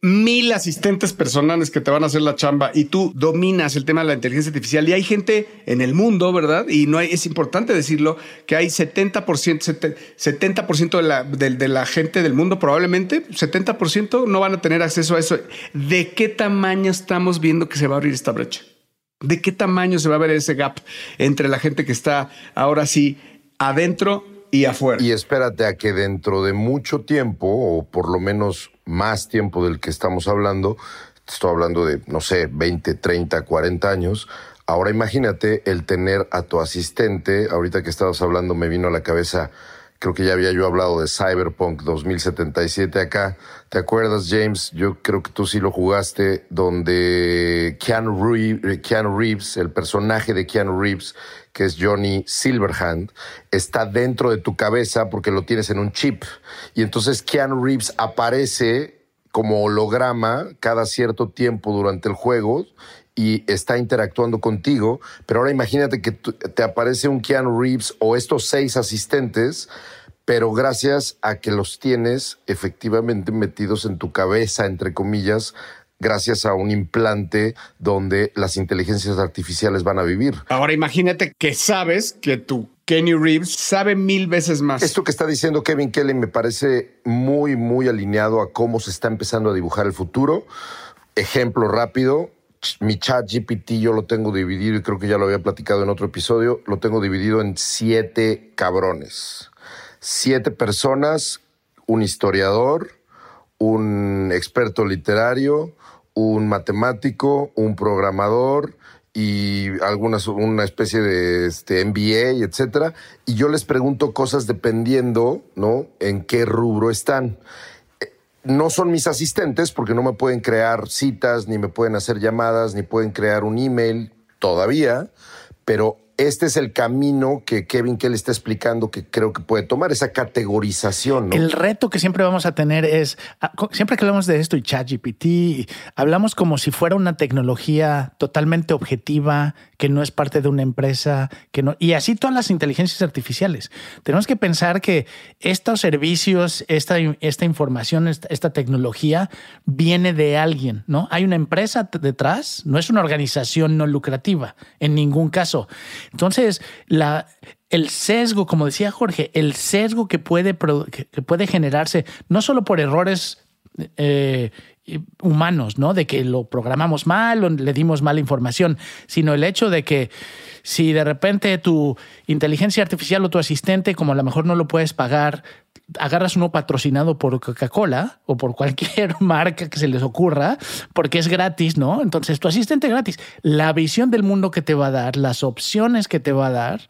mil asistentes personales que te van a hacer la chamba y tú dominas el tema de la inteligencia artificial y hay gente en el mundo, ¿verdad? Y no es importante decirlo, que hay 70%, 70% de la, de, la gente del mundo, probablemente 70% no van a tener acceso a eso. ¿De qué tamaño estamos viendo que se va a abrir esta brecha? ¿De qué tamaño se va a ver ese gap entre la gente que está ahora sí adentro y afuera. Y espérate a que dentro de mucho tiempo, o por lo menos más tiempo del que estamos hablando, estoy hablando de, no sé, 20, 30, 40 años, ahora imagínate el tener a tu asistente, ahorita que estabas hablando me vino a la cabeza creo que ya había yo hablado de Cyberpunk 2077 acá. ¿Te acuerdas, James? Yo creo que tú sí lo jugaste, donde Keanu Reeves, el personaje de Keanu Reeves, que es Johnny Silverhand, está dentro de tu cabeza porque lo tienes en un chip. Y entonces Keanu Reeves aparece como holograma cada cierto tiempo durante el juego y está interactuando contigo, pero ahora imagínate que te aparece un Keanu Reeves o estos seis asistentes, pero gracias a que los tienes efectivamente metidos en tu cabeza, entre comillas, gracias a un implante donde las inteligencias artificiales van a vivir. Ahora imagínate que sabes que tu Kenny Reeves sabe mil veces más. Esto que está diciendo Kevin Kelly me parece muy, muy alineado a cómo se está empezando a dibujar el futuro. Ejemplo rápido, mi chat GPT yo lo tengo dividido, y creo que ya lo había platicado en otro episodio, lo tengo dividido en siete cabrones. Siete personas, un historiador, un experto literario, un matemático, un programador y algunas, una especie de este, MBA, etcétera. Y yo les pregunto cosas dependiendo, ¿no? En qué rubro están no son mis asistentes porque no me pueden crear citas, ni me pueden hacer llamadas, ni pueden crear un email todavía, pero este es el camino que Kevin Kelly está explicando que creo que puede tomar, esa categorización. El reto que siempre vamos a tener es, ah, siempre que hablamos de esto y ChatGPT, hablamos como si fuera una tecnología totalmente objetiva, que no es parte de una empresa, que no, y así todas las inteligencias artificiales. Tenemos que pensar que estos servicios, esta, esta información, esta, esta tecnología viene de alguien, ¿no? Hay una empresa detrás, no es una organización no lucrativa en ningún caso. Entonces, la, el sesgo, como decía Jorge, el sesgo que puede, que puede generarse no solo por errores eh, humanos, ¿no? De que lo programamos mal o le dimos mala información, sino el hecho de que si de repente tu inteligencia artificial o tu asistente, como a lo mejor no lo puedes pagar, agarras uno patrocinado por Coca-Cola o por cualquier marca que se les ocurra, porque es gratis, ¿no? Entonces, tu asistente gratis, la visión del mundo que te va a dar, las opciones que te va a dar,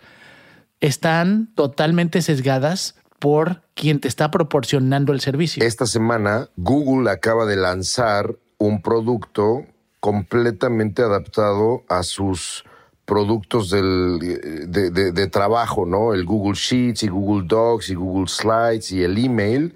están totalmente sesgadas por quien te está proporcionando el servicio. Esta semana, Google acaba de lanzar un producto completamente adaptado a sus productos del, de, trabajo, ¿no? El Google Sheets y Google Docs y Google Slides y el email,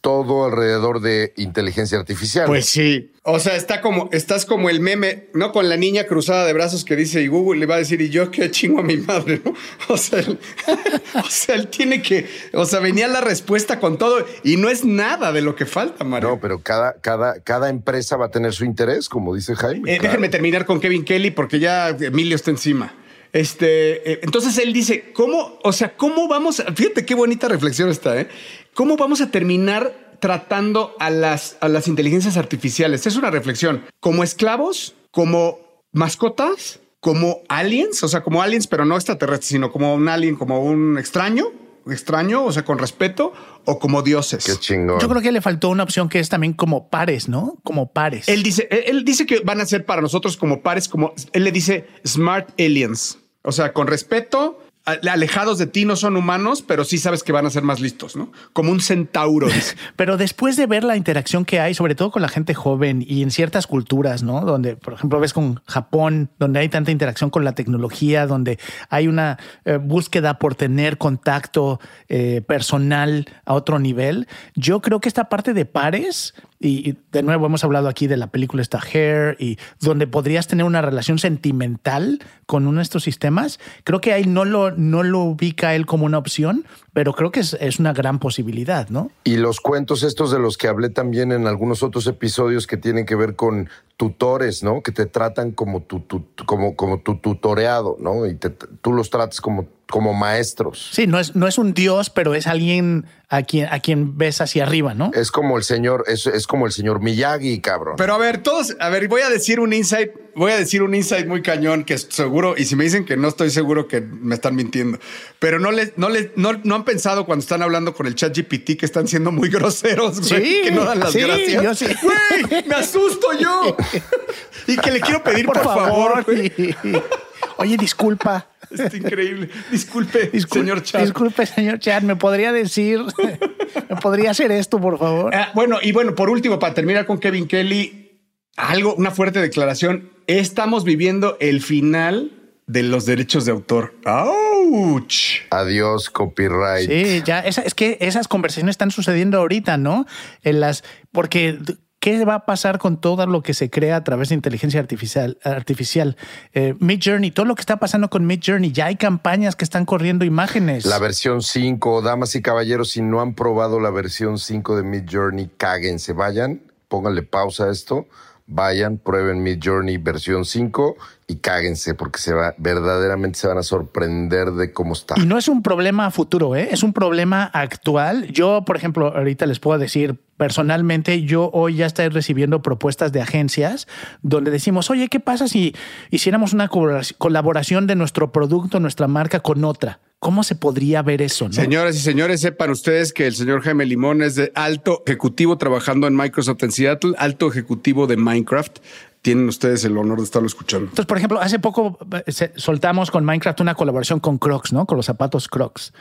todo alrededor de inteligencia artificial. Pues sí. O sea, está como, estás como el meme, ¿no? Con la niña cruzada de brazos que dice, y Google le va a decir, y yo qué chingo a mi madre, ¿no? O sea, él, o sea, él tiene que, o sea, venía la respuesta con todo y no es nada de lo que falta, Mario. No, pero cada, cada, cada empresa va a tener su interés, como dice Jaime. Eh, déjenme terminar con Kevin Kelly porque ya Emilio está encima. Este, eh, entonces él dice, ¿cómo, o sea, cómo vamos, fíjate qué bonita reflexión está, ¿eh? ¿Cómo vamos a terminar tratando a las, a las inteligencias artificiales? Es una reflexión. ¿Como esclavos? ¿Como mascotas? ¿Como aliens? O sea, como aliens, pero no extraterrestres, sino como un alien, como un extraño extraño, o sea, con respeto, o como dioses. Qué chingón. Yo creo que le faltó una opción que es también como pares, ¿no? Como pares. Él dice, él dice que van a ser para nosotros como pares, como él le dice smart aliens. O sea, con respeto, alejados de ti no son humanos, pero sí sabes que van a ser más listos, ¿no? Como un centauro. pero después de ver la interacción que hay, sobre todo con la gente joven y en ciertas culturas, ¿no? Donde, por ejemplo, ves con Japón, donde hay tanta interacción con la tecnología, donde hay una eh, búsqueda por tener contacto eh, personal a otro nivel, yo creo que esta parte de pares y, de nuevo hemos hablado aquí de la película esta Hair y donde podrías tener una relación sentimental con uno de estos sistemas, creo que ahí no lo, no lo ubica él como una opción, pero creo que es, es, una gran posibilidad, ¿no? Y los cuentos estos de los que hablé también en algunos otros episodios que tienen que ver con tutores, ¿no? Que te tratan como tu, como, como tu tutoreado, ¿no? Y tú los tratas como, como maestros. Sí, no es, no es un dios, pero es alguien a quien, a quien ves hacia arriba, ¿no? Es como el señor, es, es como el señor Miyagi, cabrón. Pero a ver, todos, a ver, voy a decir un insight, voy a decir un insight muy cañón que seguro, y si me dicen que no estoy seguro que me están mintiendo, pero no les, no les, no, no han pensado cuando están hablando con el chat GPT que están siendo muy groseros, sí, que no dan las gracias. Yo sí. Güey, me asusto yo. y que le quiero pedir por, favor. Oye, disculpa. Es increíble. Disculpe, señor Chat. Disculpe, señor Chat. ¿Me podría decir, me podría hacer esto, por favor? Ah, bueno, y bueno, por último, para terminar con Kevin Kelly, algo, una fuerte declaración. Estamos viviendo el final de los derechos de autor. ¡Auch! Adiós, copyright. Sí, ya, es que esas conversaciones están sucediendo ahorita, ¿no? En las, porque ¿Qué va a pasar con todo lo que se crea a través de inteligencia artificial? artificial? Eh, Mid Journey, todo lo que está pasando con Mid Journey, ya hay campañas que están corriendo imágenes. La versión 5, damas y caballeros, si no han probado la versión 5 de Mid Journey, cáguense, vayan, pónganle pausa a esto vayan, prueben Mid Journey versión 5 y cáguense porque se va, verdaderamente se van a sorprender de cómo está. Y no es un problema futuro, ¿eh? es un problema actual. Yo, por ejemplo, ahorita les puedo decir personalmente, yo hoy ya estoy recibiendo propuestas de agencias donde decimos, oye, ¿qué pasa si hiciéramos una colaboración de nuestro producto, nuestra marca con otra? ¿Cómo se podría ver eso? Señoras y señores, sepan ustedes que el señor Jaime Limón es de alto ejecutivo trabajando en Microsoft en Seattle, alto ejecutivo de Minecraft. Tienen ustedes el honor de estarlo escuchando. Entonces, por ejemplo, hace poco eh, soltamos con Minecraft una colaboración con Crocs, ¿no? Con los zapatos Crocs.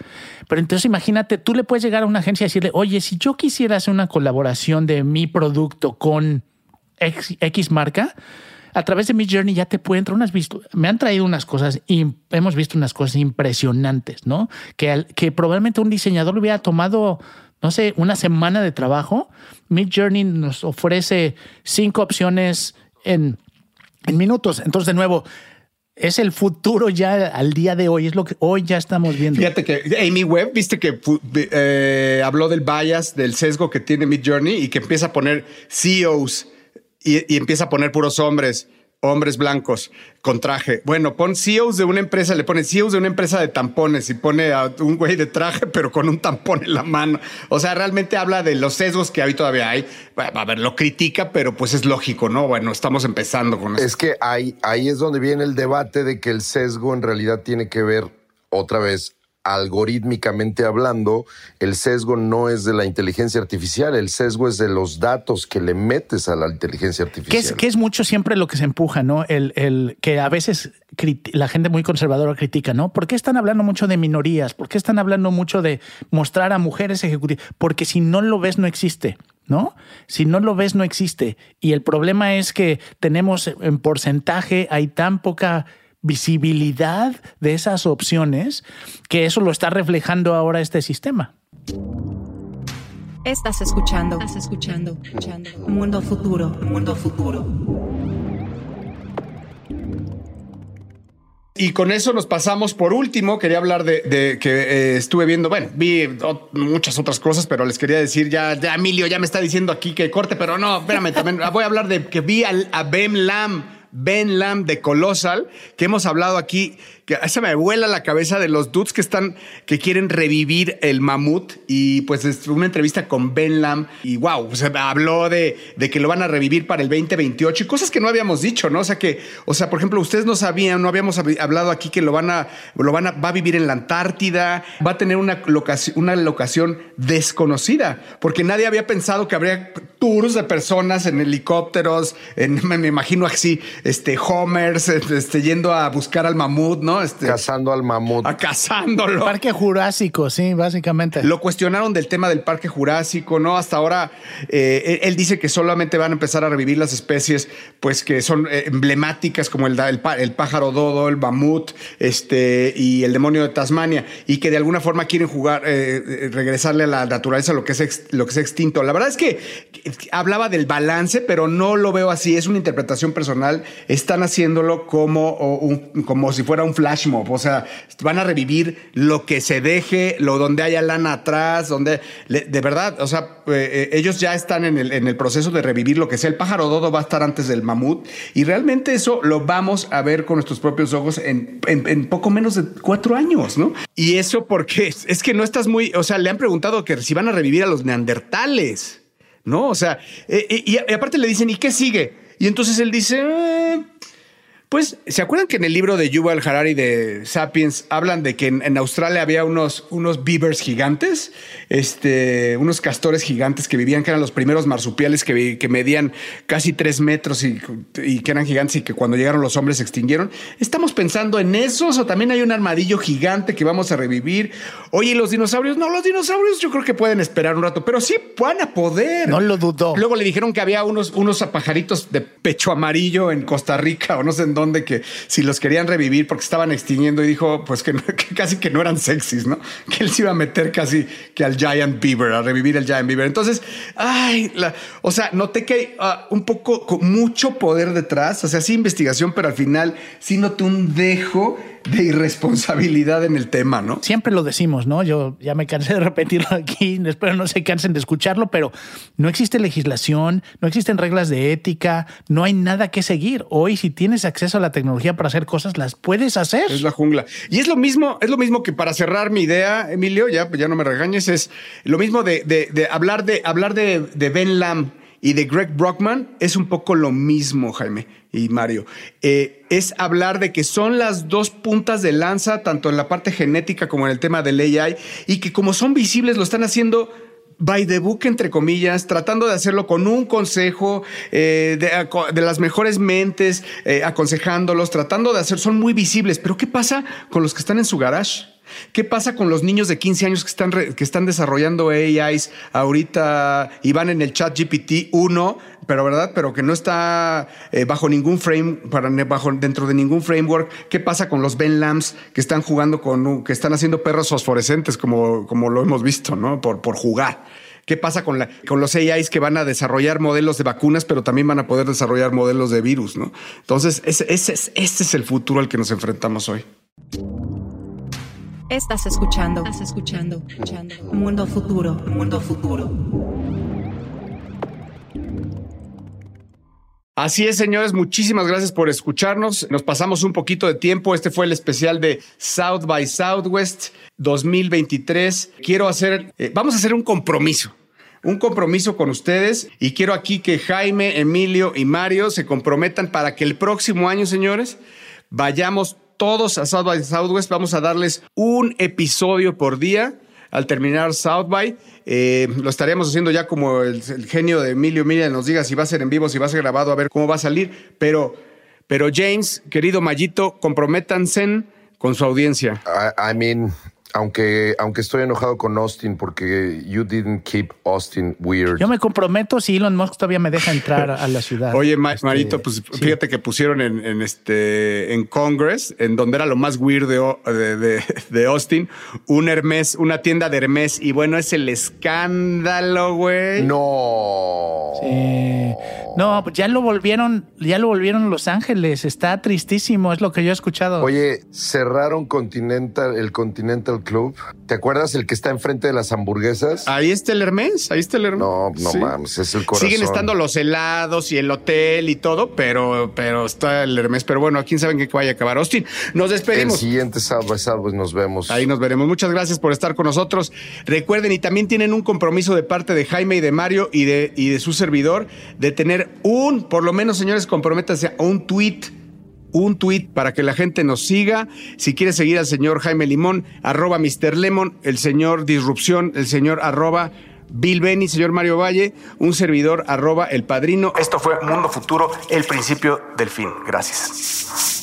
Pero entonces imagínate, tú le puedes llegar a una agencia y decirle, oye, si yo quisiera hacer una colaboración de mi producto con X marca, a través de mi journey ya te pueden entrar unas visto, me han traído unas cosas y hemos visto unas cosas impresionantes, ¿no? Que, que probablemente un diseñador hubiera tomado, no sé, una semana de trabajo. Mid Journey nos ofrece cinco opciones en, minutos. Entonces, de nuevo, es el futuro ya al día de hoy, es lo que hoy ya estamos viendo. Fíjate que Amy Webb, viste que eh, habló del bias, del sesgo que tiene Mid Journey y que empieza a poner CEOs y, empieza a poner puros hombres hombres blancos con traje. Bueno, pon CEOs de una empresa, le pone CEOs de una empresa de tampones y pone a un güey de traje, pero con un tampón en la mano. O sea, realmente habla de los sesgos que hoy todavía hay. a ver, lo critica, pero pues es lógico, ¿no? Bueno, estamos empezando con eso. Es que ahí, ahí es donde viene el debate de que el sesgo en realidad tiene que ver otra vez algorítmicamente hablando, el sesgo no es de la inteligencia artificial, el sesgo es de los datos que le metes a la inteligencia artificial. Que es, mucho siempre lo que se empuja, ¿no? El, el que a veces la gente muy conservadora critica, ¿no? ¿Por qué están hablando mucho de minorías? ¿Por qué están hablando mucho de mostrar a mujeres ejecutivas? Porque si no lo ves, no existe. ¿no? Si no lo ves, no existe. Y el problema es que tenemos en porcentaje, hay tan poca visibilidad de esas opciones, que eso lo está reflejando ahora este sistema. Estás escuchando, estás escuchando, escuchando. Mundo futuro, mundo futuro. Y con eso nos pasamos por último. Quería hablar de, que eh, estuve viendo, bueno, vi muchas otras cosas, pero les quería decir ya, ya Emilio ya me está diciendo aquí que corte, pero no, espérame, también voy a hablar de que vi a Ben Lam Ben Lam de Colossal, que hemos hablado aquí, que se me vuela la cabeza de los dudes que están, que quieren revivir el mamut. Y pues es una entrevista con Ben Lam y wow, se habló de, que lo van a revivir para el 2028 y cosas que no habíamos dicho, ¿no? O sea que, o sea, por ejemplo, ustedes no sabían, no habíamos hablado aquí que lo van a, lo van a, va a vivir en la Antártida, va a tener una una locación desconocida, porque nadie había pensado que habría tours de personas en helicópteros, en, me imagino así, este, Homers, este, yendo a buscar al mamut, ¿no? Este, cazando al mamut. A cazándolo. Parque Jurásico, sí, básicamente. Lo cuestionaron del tema del Parque Jurásico, ¿no? Hasta ahora eh, él dice que solamente van a empezar a revivir las especies, pues que son eh, emblemáticas como el, el, el, pájaro dodo, el mamut, este, y el demonio de Tasmania, y que de alguna forma quieren jugar, eh, regresarle a la naturaleza lo que, es lo que es extinto. La verdad es que hablaba del balance, pero no lo veo así, es una interpretación personal están haciéndolo como, como si fuera un flash mob. O sea, van a revivir lo que se deje, lo donde haya lana atrás, donde de verdad, o sea, eh, eh, ellos ya están en el, proceso de revivir lo que sea. El pájaro dodo va a estar antes del mamut y realmente eso lo vamos a ver con nuestros propios ojos en, en, poco menos de cuatro años, ¿no? Y eso porque es que no estás muy, o sea, le han preguntado que si van a revivir a los neandertales. ¿No? O sea, eh, y, aparte le dicen, ¿y qué sigue? Y entonces él dice, eh, pues, ¿se acuerdan que en el libro de Yuval Harari de Sapiens hablan de que en, Australia había unos, unos beavers gigantes, este, unos castores gigantes que vivían, que eran los primeros marsupiales que, que medían casi tres metros y, que eran gigantes y que cuando llegaron los hombres se extinguieron? ¿Estamos pensando en esos o también hay un armadillo gigante que vamos a revivir? Oye, los dinosaurios? No, los dinosaurios yo creo que pueden esperar un rato, pero sí van a poder. No lo dudó. Luego le dijeron que había unos, unos pajaritos de pecho amarillo en Costa Rica o no sé en dónde de que si los querían revivir porque estaban extinguiendo y dijo pues que, casi que no eran sexys, ¿no? Que él se iba a meter casi que al Giant Beaver, a revivir el Giant Beaver. Entonces, ay, o sea, noté que hay ah, un poco, con mucho poder detrás, o sea, sí investigación, pero al final sí noté un dejo de irresponsabilidad en el tema, ¿no? Siempre lo decimos, ¿no? Yo ya me cansé de repetirlo aquí, espero no se cansen de escucharlo, pero no existe legislación, no existen reglas de ética, no hay nada que seguir. Hoy, si tienes acceso a la tecnología para hacer cosas, las puedes hacer. Es la jungla. Y es lo mismo, es lo mismo que para cerrar mi idea, Emilio, ya, ya no me regañes, es lo mismo de, de, hablar de hablar de, de Ben Lam y de Greg Brockman es un poco lo mismo, Jaime y Mario. Eh, es hablar de que son las dos puntas de lanza, tanto en la parte genética como en el tema del AI, y que como son visibles lo están haciendo by the book, entre comillas, tratando de hacerlo con un consejo eh, de, las mejores mentes, eh, aconsejándolos, tratando de hacer, son muy visibles. Pero ¿qué pasa con los que están en su garage? ¿Qué pasa con los niños de 15 años que están, que están desarrollando AIs ahorita y van en el chat GPT 1, pero verdad, pero que no está eh, bajo ningún frame, para, bajo, dentro de ningún framework? ¿Qué pasa con los Ben Lambs que están jugando con, que están haciendo perros fosforescentes como, como lo hemos visto, ¿no? Por, por jugar. ¿Qué pasa con, la, con los AIs que van a desarrollar modelos de vacunas, pero también van a poder desarrollar modelos de virus, ¿no? Entonces, ese, ese, ese es el futuro al que nos enfrentamos hoy. Estás escuchando. Estás escuchando. escuchando. Mundo futuro. Mundo futuro. Así es, señores, muchísimas gracias por escucharnos. Nos pasamos un poquito de tiempo. Este fue el especial de South by Southwest 2023. Quiero hacer, eh, vamos a hacer un compromiso un compromiso con ustedes y quiero aquí que Jaime, Emilio y Mario se comprometan para que el próximo año, señores, vayamos todos a South by Southwest. Vamos a darles un episodio por día al terminar South by. Eh, lo estaremos haciendo ya como el, genio de Emilio Mira nos diga si va a ser en vivo, si va a ser grabado, a ver cómo va a salir. Pero, pero James, querido Mayito, comprométanse con su audiencia. I mean, aunque, aunque estoy enojado con Austin porque you didn't keep Austin weird. Yo me comprometo si Elon Musk todavía me deja entrar a la ciudad. Oye, este, Marito, pues fíjate que pusieron en, este en Congress, en donde era lo más weird de, de, Austin, un Hermes, una tienda de Hermes. Y bueno, es el escándalo, güey. No. Sí. No, pues ya lo volvieron, ya lo volvieron Los Ángeles. Está tristísimo, es lo que yo he escuchado. Oye, cerraron Continental, el Continental Club. ¿Te acuerdas el que está enfrente de las hamburguesas? Ahí está el Hermes, ahí está el Hermes. No, no mames, es el corazón. Siguen estando los helados y el hotel y todo, pero, pero está el Hermes. Pero bueno, quién sabe en qué vaya a acabar. Austin, nos despedimos. El siguiente sábado, sábado nos vemos. Ahí nos veremos. Muchas gracias por estar con nosotros. Recuerden, y también tienen un compromiso de parte de Jaime y de Mario y de, y de su servidor de tener un, por lo menos, señores, comprométanse a un tweet un tweet para que la gente nos siga. Si quiere seguir al señor Jaime Limón, arroba Mr. Lemon, el señor Disrupción, el señor arroba Bill Benny, señor Mario Valle, un servidor arroba El Padrino. Esto fue Mundo Futuro, el principio del fin. Gracias.